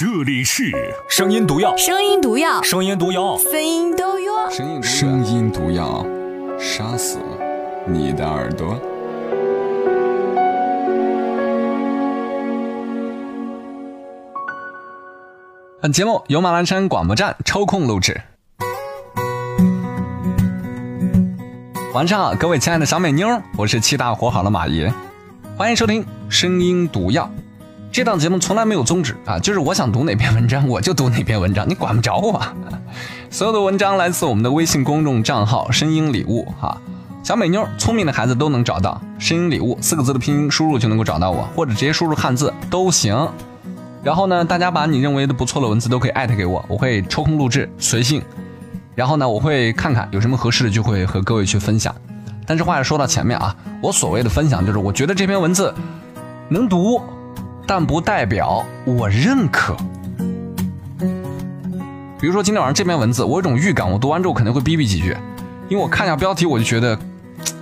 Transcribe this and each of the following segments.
这里是声音毒药，声音毒药，声音毒药，声音毒药。声音声音毒药，杀死你的耳朵。本节目由马栏山广播站抽空录制。晚上好，各位亲爱的小美妞，我是七大活好的马爷，欢迎收听《声音毒药》。这档节目从来没有宗旨啊，就是我想读哪篇文章我就读哪篇文章，你管不着我。所有的文章来自我们的微信公众账号“声音礼物”哈，小美妞、聪明的孩子都能找到“声音礼物”四个字的拼音输入就能够找到我，或者直接输入汉字都行。然后呢，大家把你认为的不错的文字都可以艾特给我，我会抽空录制，随性。然后呢，我会看看有什么合适的，就会和各位去分享。但是话要说到前面啊，我所谓的分享，就是我觉得这篇文字能读，但不代表我认可。比如说今天晚上这篇文字，我有种预感，我读完之后肯定会逼逼几句，因为我看一下标题，我就觉得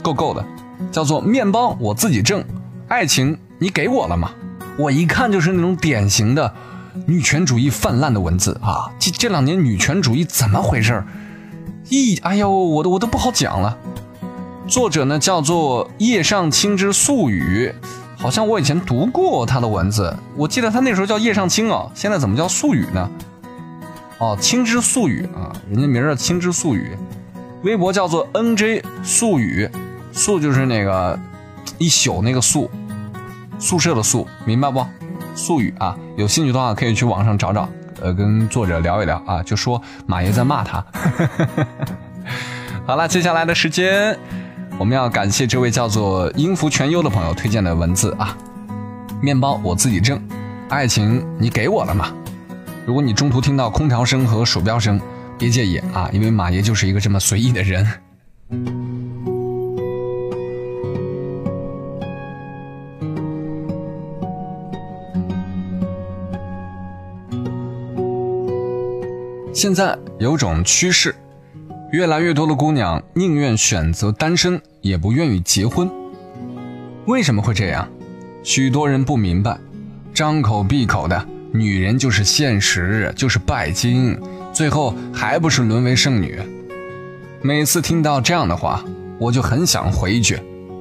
够够的，叫做“面包我自己挣，爱情你给我了吗？”我一看就是那种典型的女权主义泛滥的文字啊！这这两年女权主义怎么回事？一哎呦，我都我都不好讲了。作者呢叫做叶上青之素语，好像我以前读过他的文字，我记得他那时候叫叶上清啊，现在怎么叫素雨呢？哦，青之素雨啊，人家名叫青之素雨，微博叫做 NJ 素雨，素就是那个一宿那个素。宿舍的宿，明白不？素雨啊，有兴趣的话可以去网上找找，呃，跟作者聊一聊啊，就说马爷在骂他。好了，接下来的时间，我们要感谢这位叫做音符全优的朋友推荐的文字啊。面包我自己挣，爱情你给我了吗？如果你中途听到空调声和鼠标声，别介意啊，因为马爷就是一个这么随意的人。现在有种趋势，越来越多的姑娘宁愿选择单身，也不愿意结婚。为什么会这样？许多人不明白，张口闭口的女人就是现实，就是拜金，最后还不是沦为剩女。每次听到这样的话，我就很想回一句：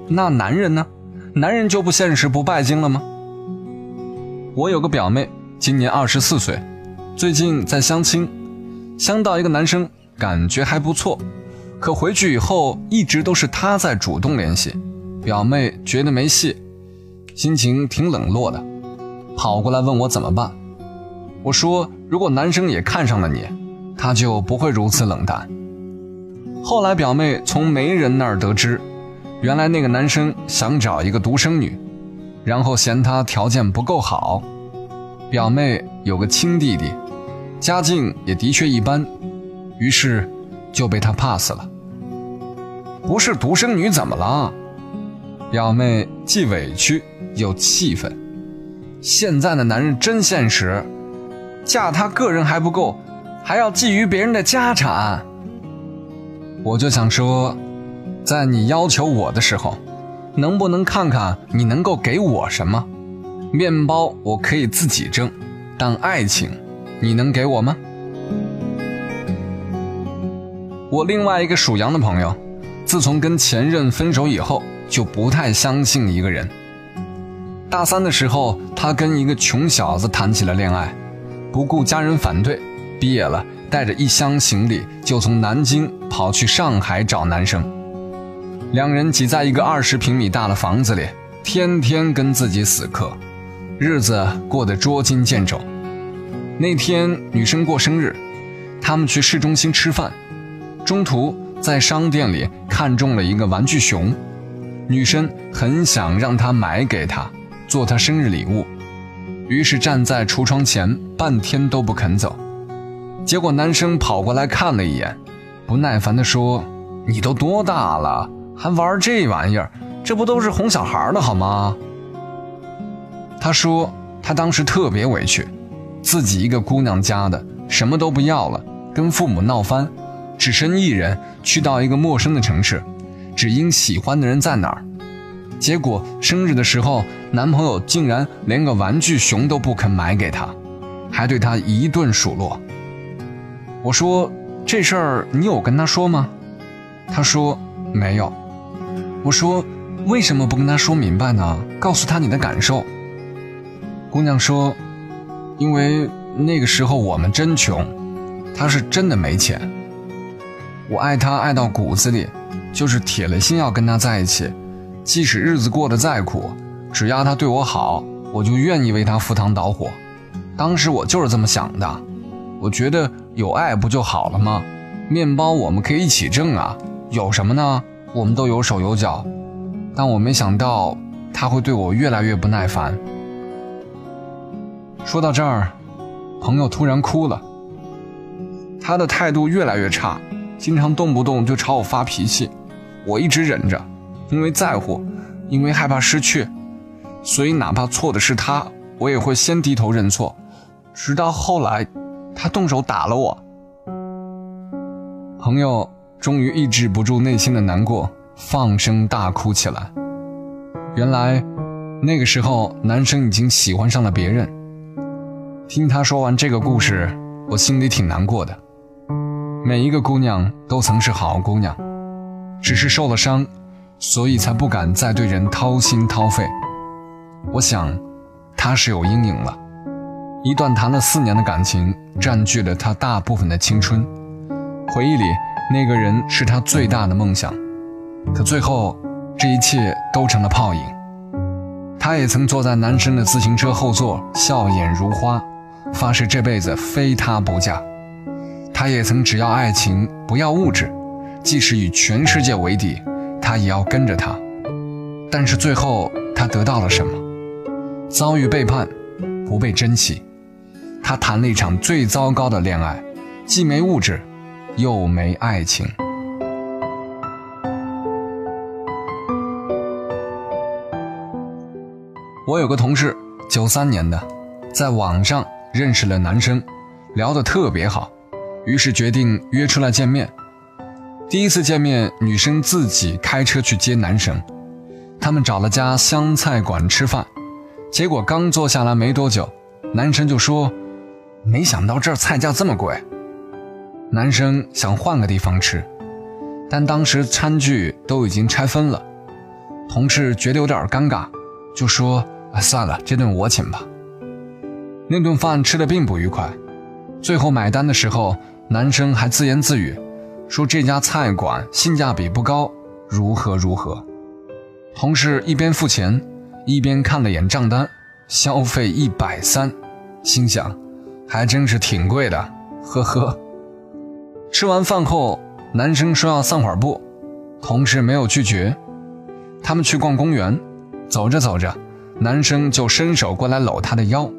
那男人呢？男人就不现实、不拜金了吗？我有个表妹，今年二十四岁，最近在相亲。相到一个男生，感觉还不错，可回去以后一直都是他在主动联系，表妹觉得没戏，心情挺冷落的，跑过来问我怎么办。我说如果男生也看上了你，他就不会如此冷淡。后来表妹从媒人那儿得知，原来那个男生想找一个独生女，然后嫌她条件不够好。表妹有个亲弟弟。家境也的确一般，于是就被他 pass 了。不是独生女怎么了？表妹既委屈又气愤。现在的男人真现实，嫁他个人还不够，还要觊觎别人的家产。我就想说，在你要求我的时候，能不能看看你能够给我什么？面包我可以自己挣，但爱情。你能给我吗？我另外一个属羊的朋友，自从跟前任分手以后，就不太相信一个人。大三的时候，他跟一个穷小子谈起了恋爱，不顾家人反对，毕业了，带着一箱行李就从南京跑去上海找男生。两人挤在一个二十平米大的房子里，天天跟自己死磕，日子过得捉襟见肘。那天女生过生日，他们去市中心吃饭，中途在商店里看中了一个玩具熊，女生很想让他买给她，做她生日礼物，于是站在橱窗前半天都不肯走，结果男生跑过来看了一眼，不耐烦地说：“你都多大了，还玩这玩意儿？这不都是哄小孩的好吗？”他说他当时特别委屈。自己一个姑娘家的，什么都不要了，跟父母闹翻，只身一人去到一个陌生的城市，只因喜欢的人在哪儿。结果生日的时候，男朋友竟然连个玩具熊都不肯买给她，还对他一顿数落。我说：“这事儿你有跟他说吗？”他说：“没有。”我说：“为什么不跟他说明白呢？告诉他你的感受。”姑娘说：“因为那个时候我们真穷，他是真的没钱。我爱他爱到骨子里，就是铁了心要跟他在一起，即使日子过得再苦，只要他对我好，我就愿意为他赴汤蹈火。当时我就是这么想的，我觉得有爱不就好了吗？面包我们可以一起挣啊，有什么呢？我们都有手有脚。但我没想到他会对我越来越不耐烦。”说到这儿，朋友突然哭了。他的态度越来越差，经常动不动就朝我发脾气。我一直忍着，因为在乎，因为害怕失去，所以哪怕错的是他，我也会先低头认错。直到后来，他动手打了我。朋友终于抑制不住内心的难过，放声大哭起来。原来，那个时候男生已经喜欢上了别人。听他说完这个故事，我心里挺难过的。每一个姑娘都曾是好姑娘，只是受了伤，所以才不敢再对人掏心掏肺。我想，她是有阴影了。一段谈了四年的感情，占据了她大部分的青春。回忆里，那个人是她最大的梦想，可最后，这一切都成了泡影。她也曾坐在男生的自行车后座，笑眼如花。发誓这辈子非他不嫁。他也曾只要爱情，不要物质，即使与全世界为敌，他也要跟着他。但是最后他得到了什么？遭遇背叛，不被珍惜。他谈了一场最糟糕的恋爱，既没物质，又没爱情。我有个同事，九三年的，在网上。认识了男生，聊得特别好，于是决定约出来见面。第一次见面，女生自己开车去接男生，他们找了家湘菜馆吃饭。结果刚坐下来没多久，男生就说：“没想到这儿菜价这么贵。”男生想换个地方吃，但当时餐具都已经拆分了，同事觉得有点尴尬，就说：“啊，算了，这顿我请吧。”那顿饭吃的并不愉快，最后买单的时候，男生还自言自语，说这家菜馆性价比不高，如何如何。同事一边付钱，一边看了眼账单，消费一百三，心想，还真是挺贵的，呵呵。吃完饭后，男生说要散会儿步，同事没有拒绝，他们去逛公园，走着走着，男生就伸手过来搂她的腰。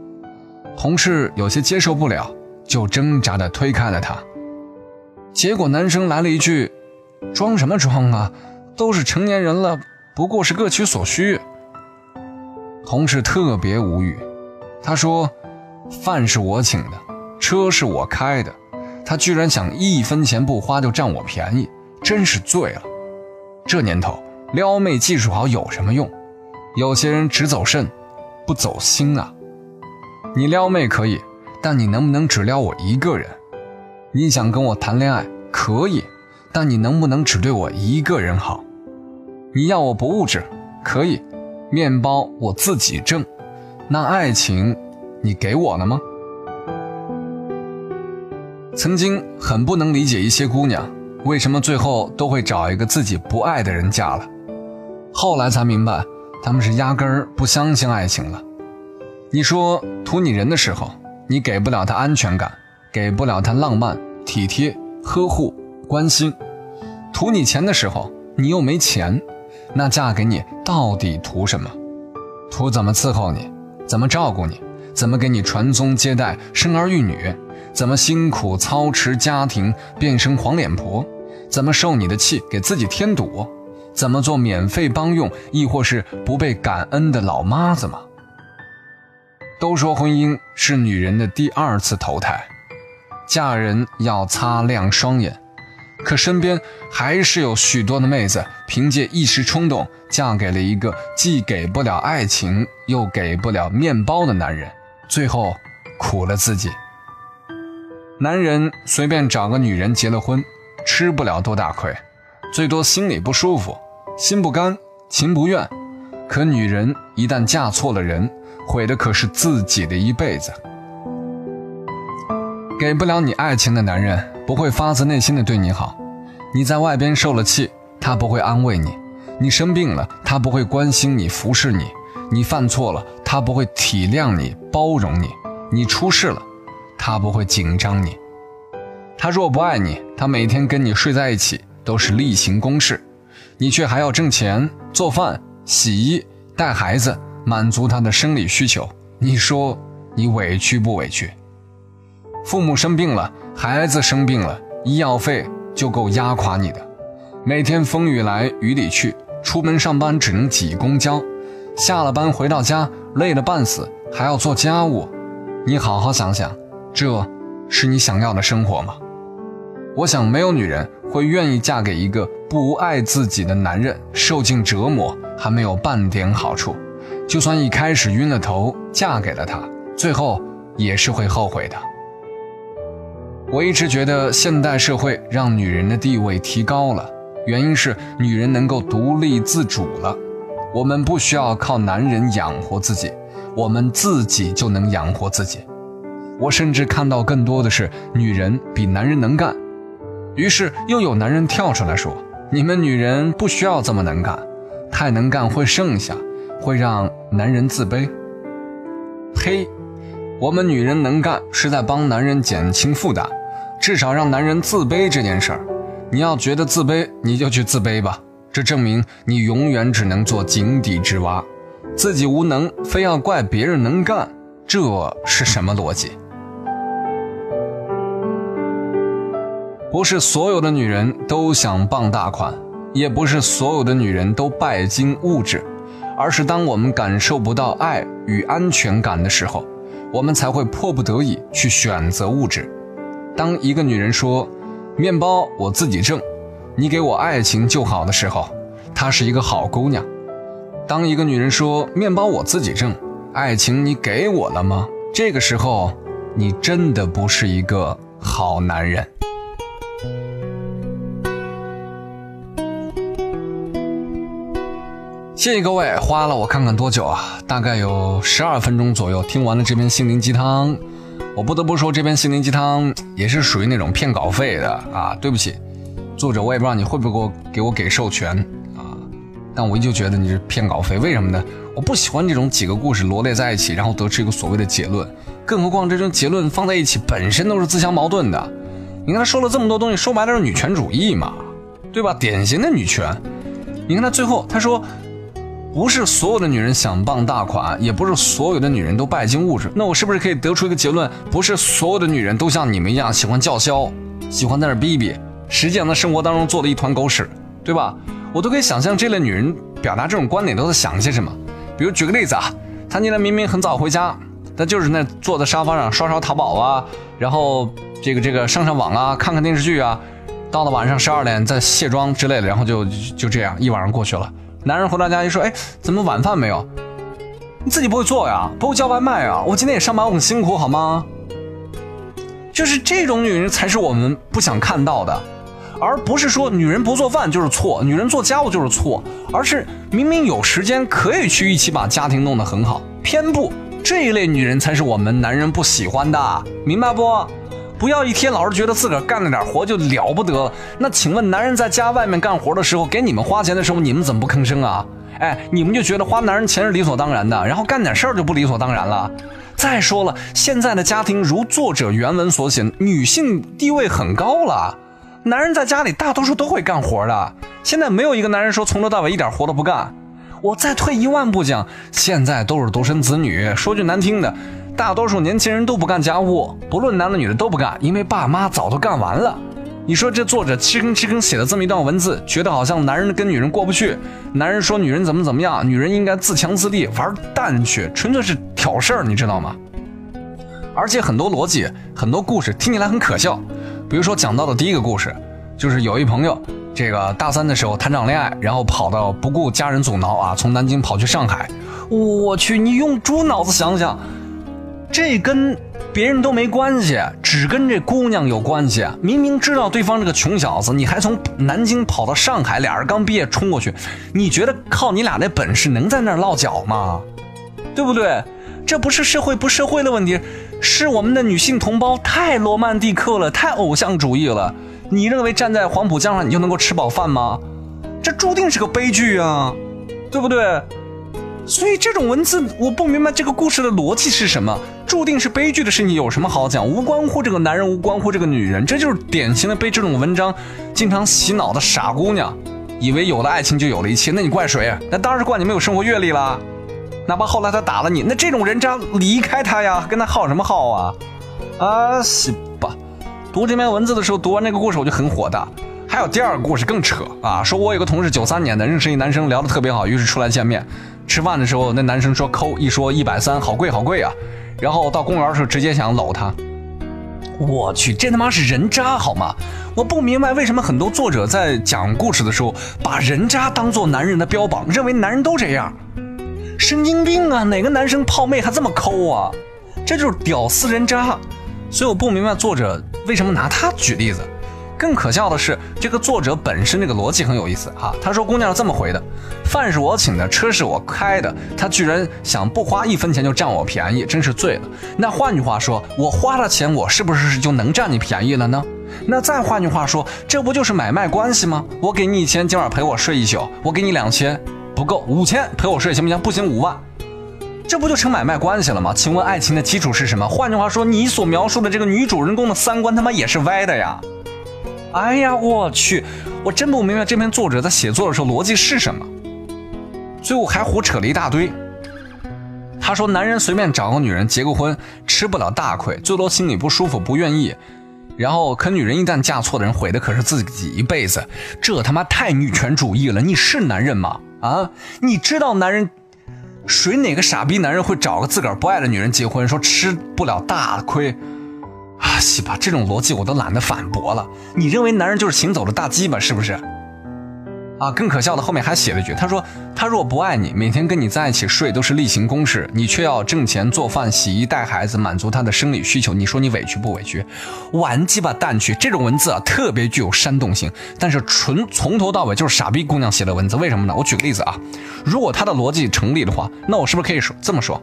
同事有些接受不了，就挣扎地推开了他。结果男生来了一句：“装什么装啊？都是成年人了，不过是各取所需。”同事特别无语，他说：“饭是我请的，车是我开的，他居然想一分钱不花就占我便宜，真是醉了。这年头撩妹技术好有什么用？有些人只走肾，不走心啊。”你撩妹可以，但你能不能只撩我一个人？你想跟我谈恋爱可以，但你能不能只对我一个人好？你要我不物质可以，面包我自己挣，那爱情你给我了吗？曾经很不能理解一些姑娘为什么最后都会找一个自己不爱的人嫁了，后来才明白，他们是压根儿不相信爱情了。你说图你人的时候，你给不了他安全感，给不了他浪漫、体贴、呵护、关心；图你钱的时候，你又没钱，那嫁给你到底图什么？图怎么伺候你，怎么照顾你，怎么给你传宗接代、生儿育女，怎么辛苦操持家庭变成黄脸婆，怎么受你的气给自己添堵，怎么做免费帮用，亦或是不被感恩的老妈子吗？都说婚姻是女人的第二次投胎，嫁人要擦亮双眼，可身边还是有许多的妹子凭借一时冲动嫁给了一个既给不了爱情又给不了面包的男人，最后苦了自己。男人随便找个女人结了婚，吃不了多大亏，最多心里不舒服，心不甘情不愿。可女人一旦嫁错了人，毁的可是自己的一辈子。给不了你爱情的男人，不会发自内心的对你好。你在外边受了气，他不会安慰你；你生病了，他不会关心你、服侍你；你犯错了，他不会体谅你、包容你；你出事了，他不会紧张你。他若不爱你，他每天跟你睡在一起都是例行公事，你却还要挣钱、做饭。洗衣、带孩子，满足他的生理需求，你说你委屈不委屈？父母生病了，孩子生病了，医药费就够压垮你的。每天风雨来雨里去，出门上班只能挤公交，下了班回到家累得半死，还要做家务。你好好想想，这是你想要的生活吗？我想没有女人会愿意嫁给一个不爱自己的男人，受尽折磨。还没有半点好处，就算一开始晕了头，嫁给了他，最后也是会后悔的。我一直觉得现代社会让女人的地位提高了，原因是女人能够独立自主了，我们不需要靠男人养活自己，我们自己就能养活自己。我甚至看到更多的是女人比男人能干，于是又有男人跳出来说：“你们女人不需要这么能干。”太能干会剩下，会让男人自卑。呸！我们女人能干是在帮男人减轻负担，至少让男人自卑这件事儿。你要觉得自卑，你就去自卑吧。这证明你永远只能做井底之蛙，自己无能，非要怪别人能干，这是什么逻辑？不是所有的女人都想傍大款。也不是所有的女人都拜金物质，而是当我们感受不到爱与安全感的时候，我们才会迫不得已去选择物质。当一个女人说“面包我自己挣，你给我爱情就好”的时候，她是一个好姑娘；当一个女人说“面包我自己挣，爱情你给我了吗”，这个时候，你真的不是一个好男人。谢谢各位，花了我看看多久啊？大概有十二分钟左右，听完了这篇心灵鸡汤。我不得不说，这篇心灵鸡汤也是属于那种骗稿费的啊！对不起，作者，我也不知道你会不会给我给我给授权啊？但我依旧觉得你是骗稿费，为什么呢？我不喜欢这种几个故事罗列在一起，然后得出一个所谓的结论。更何况这种结论放在一起本身都是自相矛盾的。你看他说了这么多东西，说白了是女权主义嘛，对吧？典型的女权。你看他最后他说。不是所有的女人想傍大款，也不是所有的女人都拜金物质。那我是不是可以得出一个结论？不是所有的女人都像你们一样喜欢叫嚣，喜欢在那逼逼，实际上在生活当中做的一团狗屎，对吧？我都可以想象这类女人表达这种观点都在想些什么。比如举个例子啊，她今天明明很早回家，但就是那坐在沙发上刷刷淘宝啊，然后这个这个上上网啊，看看电视剧啊，到了晚上十二点再卸妆之类的，然后就就这样一晚上过去了。男人回到家一说：“哎，怎么晚饭没有？你自己不会做呀？不会叫外卖啊？我今天也上班，我很辛苦，好吗？”就是这种女人才是我们不想看到的，而不是说女人不做饭就是错，女人做家务就是错，而是明明有时间可以去一起把家庭弄得很好，偏不。这一类女人才是我们男人不喜欢的，明白不？不要一天老是觉得自个儿干了点活就了不得。那请问，男人在家外面干活的时候，给你们花钱的时候，你们怎么不吭声啊？哎，你们就觉得花男人钱是理所当然的，然后干点事儿就不理所当然了。再说了，现在的家庭如作者原文所写，女性地位很高了，男人在家里大多数都会干活的。现在没有一个男人说从头到尾一点活都不干。我再退一万步讲，现在都是独生子女，说句难听的。大多数年轻人都不干家务，不论男的女的都不干，因为爸妈早都干完了。你说这作者七更七更写了这么一段文字，觉得好像男人跟女人过不去，男人说女人怎么怎么样，女人应该自强自立，玩蛋去，纯粹是挑事儿，你知道吗？而且很多逻辑、很多故事听起来很可笑，比如说讲到的第一个故事，就是有一朋友，这个大三的时候谈场恋爱，然后跑到不顾家人阻挠啊，从南京跑去上海。我去，你用猪脑子想想。这跟别人都没关系，只跟这姑娘有关系。明明知道对方是个穷小子，你还从南京跑到上海，俩人刚毕业冲过去，你觉得靠你俩那本事能在那儿落脚吗？对不对？这不是社会不社会的问题，是我们的女性同胞太罗曼蒂克了，太偶像主义了。你认为站在黄浦江上你就能够吃饱饭吗？这注定是个悲剧啊，对不对？所以这种文字我不明白这个故事的逻辑是什么。注定是悲剧的事情有什么好讲？无关乎这个男人，无关乎这个女人，这就是典型的被这种文章经常洗脑的傻姑娘，以为有了爱情就有了一切。那你怪谁？那当然是怪你没有生活阅历啦。哪怕后来他打了你，那这种人渣离开他呀，跟他耗什么耗啊？啊西吧！读这篇文字的时候，读完这个故事我就很火大。还有第二个故事更扯啊，说我有个同事九三年的，认识一男生聊得特别好，于是出来见面吃饭的时候，那男生说抠，一说一百三，好贵好贵啊。然后到公园的时候，直接想搂她。我去，这他妈是人渣好吗？我不明白为什么很多作者在讲故事的时候，把人渣当做男人的标榜，认为男人都这样，神经病啊！哪个男生泡妹还这么抠啊？这就是屌丝人渣。所以我不明白作者为什么拿他举例子。更可笑的是，这个作者本身这个逻辑很有意思哈。他说：“姑娘是这么回的，饭是我请的，车是我开的，他居然想不花一分钱就占我便宜，真是醉了。那换句话说，我花了钱，我是不是就能占你便宜了呢？那再换句话说，这不就是买卖关系吗？我给你一千，今晚陪我睡一宿；我给你两千，不够，五千陪我睡行不行？不行，五万，这不就成买卖关系了吗？请问爱情的基础是什么？换句话说，你所描述的这个女主人公的三观他妈也是歪的呀！”哎呀，我去！我真不明白这篇作者在写作的时候逻辑是什么。最后还胡扯了一大堆。他说，男人随便找个女人结个婚，吃不了大亏，最多心里不舒服，不愿意。然后，可女人一旦嫁错的人，毁的可是自己一辈子。这他妈太女权主义了！你是男人吗？啊？你知道男人谁哪个傻逼男人会找个自个儿不爱的女人结婚，说吃不了大亏？啊，西吧，这种逻辑我都懒得反驳了。你认为男人就是行走的大鸡巴是不是？啊，更可笑的后面还写了一句，他说他若不爱你，每天跟你在一起睡都是例行公事，你却要挣钱做饭、洗衣、带孩子，满足他的生理需求，你说你委屈不委屈？完鸡巴蛋去！这种文字啊，特别具有煽动性，但是纯从头到尾就是傻逼姑娘写的文字。为什么呢？我举个例子啊，如果他的逻辑成立的话，那我是不是可以说这么说？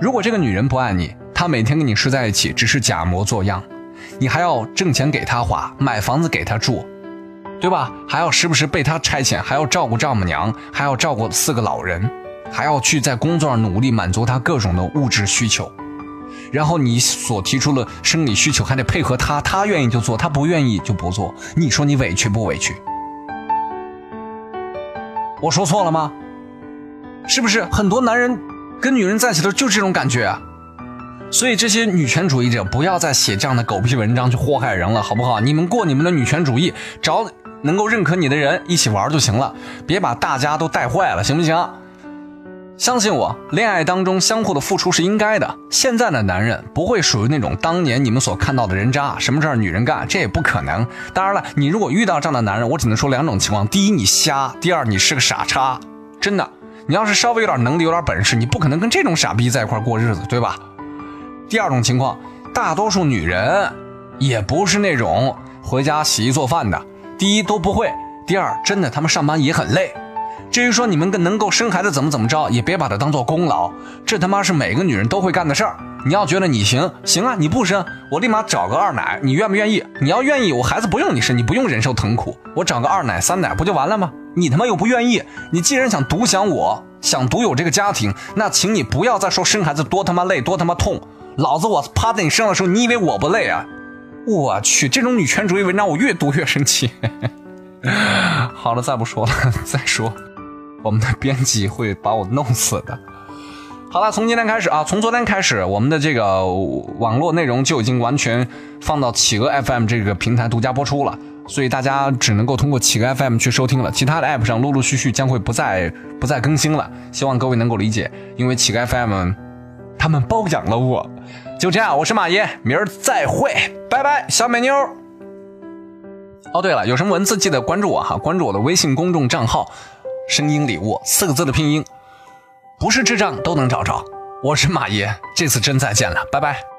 如果这个女人不爱你？他每天跟你睡在一起，只是假模作样，你还要挣钱给他花，买房子给他住，对吧？还要时不时被他差遣，还要照顾丈母娘，还要照顾四个老人，还要去在工作上努力满足他各种的物质需求。然后你所提出的生理需求还得配合他，他愿意就做，他不愿意就不做。你说你委屈不委屈？我说错了吗？是不是很多男人跟女人在一起的时候就这种感觉啊？所以这些女权主义者不要再写这样的狗屁文章去祸害人了，好不好？你们过你们的女权主义，找能够认可你的人一起玩就行了，别把大家都带坏了，行不行？相信我，恋爱当中相互的付出是应该的。现在的男人不会属于那种当年你们所看到的人渣，什么事儿女人干，这也不可能。当然了，你如果遇到这样的男人，我只能说两种情况：第一，你瞎；第二，你是个傻叉。真的，你要是稍微有点能力、有点本事，你不可能跟这种傻逼在一块过日子，对吧？第二种情况，大多数女人也不是那种回家洗衣做饭的。第一都不会，第二真的他们上班也很累。至于说你们跟能够生孩子怎么怎么着，也别把它当做功劳。这他妈是每个女人都会干的事儿。你要觉得你行行啊，你不生，我立马找个二奶，你愿不愿意？你要愿意，我孩子不用你生，你不用忍受疼苦，我找个二奶三奶不就完了吗？你他妈又不愿意，你既然想独享我，想独有这个家庭，那请你不要再说生孩子多他妈累，多他妈痛。老子我趴在你身上的时候，你以为我不累啊？我去，这种女权主义文章我越读越生气。好了，再不说了，再说，我们的编辑会把我弄死的。好了，从今天开始啊，从昨天开始，我们的这个网络内容就已经完全放到企鹅 FM 这个平台独家播出了，所以大家只能够通过企鹅 FM 去收听了，其他的 App 上陆陆续续将会不再不再更新了，希望各位能够理解，因为企鹅 FM 他们包养了我。就这样，我是马爷，明儿再会，拜拜，小美妞。哦，对了，有什么文字记得关注我哈，关注我的微信公众账号“声音礼物”四个字的拼音，不是智障都能找着。我是马爷，这次真再见了，拜拜。